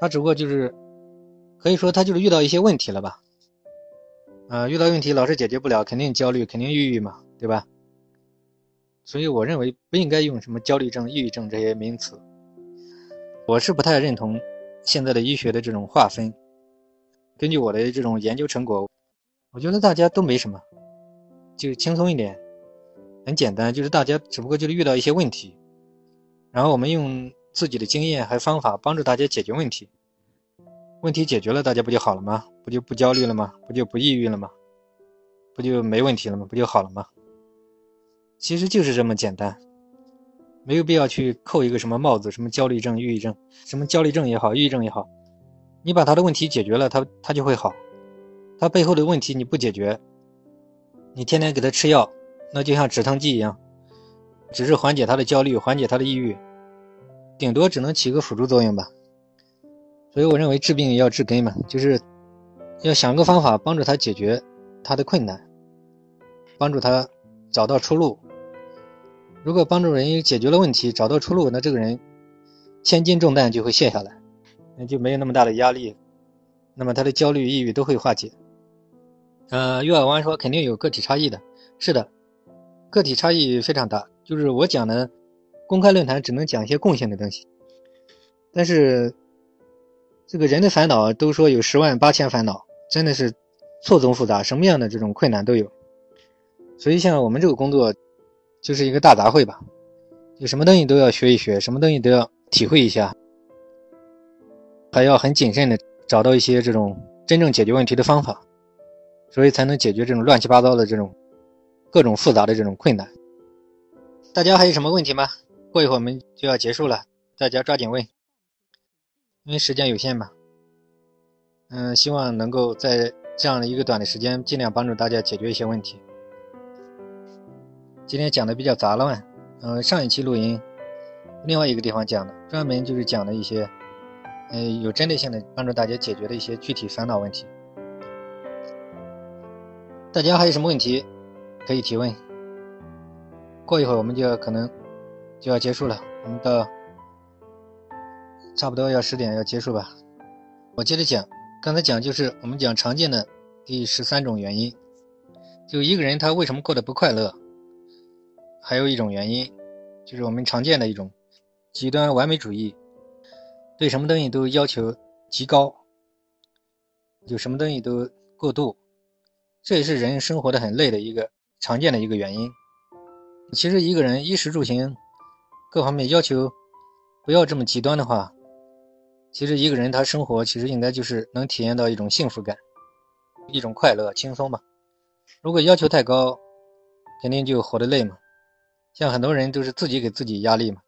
他只不过就是可以说他就是遇到一些问题了吧，啊，遇到问题老是解决不了，肯定焦虑，肯定抑郁嘛，对吧？所以我认为不应该用什么焦虑症、抑郁症这些名词。我是不太认同现在的医学的这种划分。根据我的这种研究成果，我觉得大家都没什么，就轻松一点，很简单，就是大家只不过就是遇到一些问题，然后我们用自己的经验和方法帮助大家解决问题。问题解决了，大家不就好了吗？不就不焦虑了吗？不就不抑郁了吗？不就没问题了吗？不就好了吗？其实就是这么简单，没有必要去扣一个什么帽子，什么焦虑症、抑郁症，什么焦虑症也好，抑郁症也好，你把他的问题解决了，他他就会好。他背后的问题你不解决，你天天给他吃药，那就像止疼剂一样，只是缓解他的焦虑，缓解他的抑郁，顶多只能起个辅助作用吧。所以我认为治病要治根嘛，就是要想个方法帮助他解决他的困难，帮助他找到出路。如果帮助人解决了问题，找到出路，那这个人千斤重担就会卸下来，那就没有那么大的压力，那么他的焦虑、抑郁都会化解。呃，岳尔湾说肯定有个体差异的，是的，个体差异非常大。就是我讲的公开论坛只能讲一些共性的东西，但是这个人的烦恼都说有十万八千烦恼，真的是错综复杂，什么样的这种困难都有。所以像我们这个工作。就是一个大杂烩吧，有什么东西都要学一学，什么东西都要体会一下，还要很谨慎的找到一些这种真正解决问题的方法，所以才能解决这种乱七八糟的这种各种复杂的这种困难。大家还有什么问题吗？过一会儿我们就要结束了，大家抓紧问，因为时间有限嘛。嗯，希望能够在这样的一个短的时间，尽量帮助大家解决一些问题。今天讲的比较杂乱，嗯，上一期录音，另外一个地方讲的，专门就是讲的一些，呃，有针对性的帮助大家解决的一些具体烦恼问题。大家还有什么问题可以提问？过一会儿我们就可能就要结束了，我们到差不多要十点要结束吧。我接着讲，刚才讲就是我们讲常见的第十三种原因，就一个人他为什么过得不快乐？还有一种原因，就是我们常见的一种极端完美主义，对什么东西都要求极高，就什么东西都过度，这也是人生活的很累的一个常见的一个原因。其实一个人衣食住行各方面要求不要这么极端的话，其实一个人他生活其实应该就是能体验到一种幸福感，一种快乐轻松嘛。如果要求太高，肯定就活得累嘛。像很多人都是自己给自己压力嘛，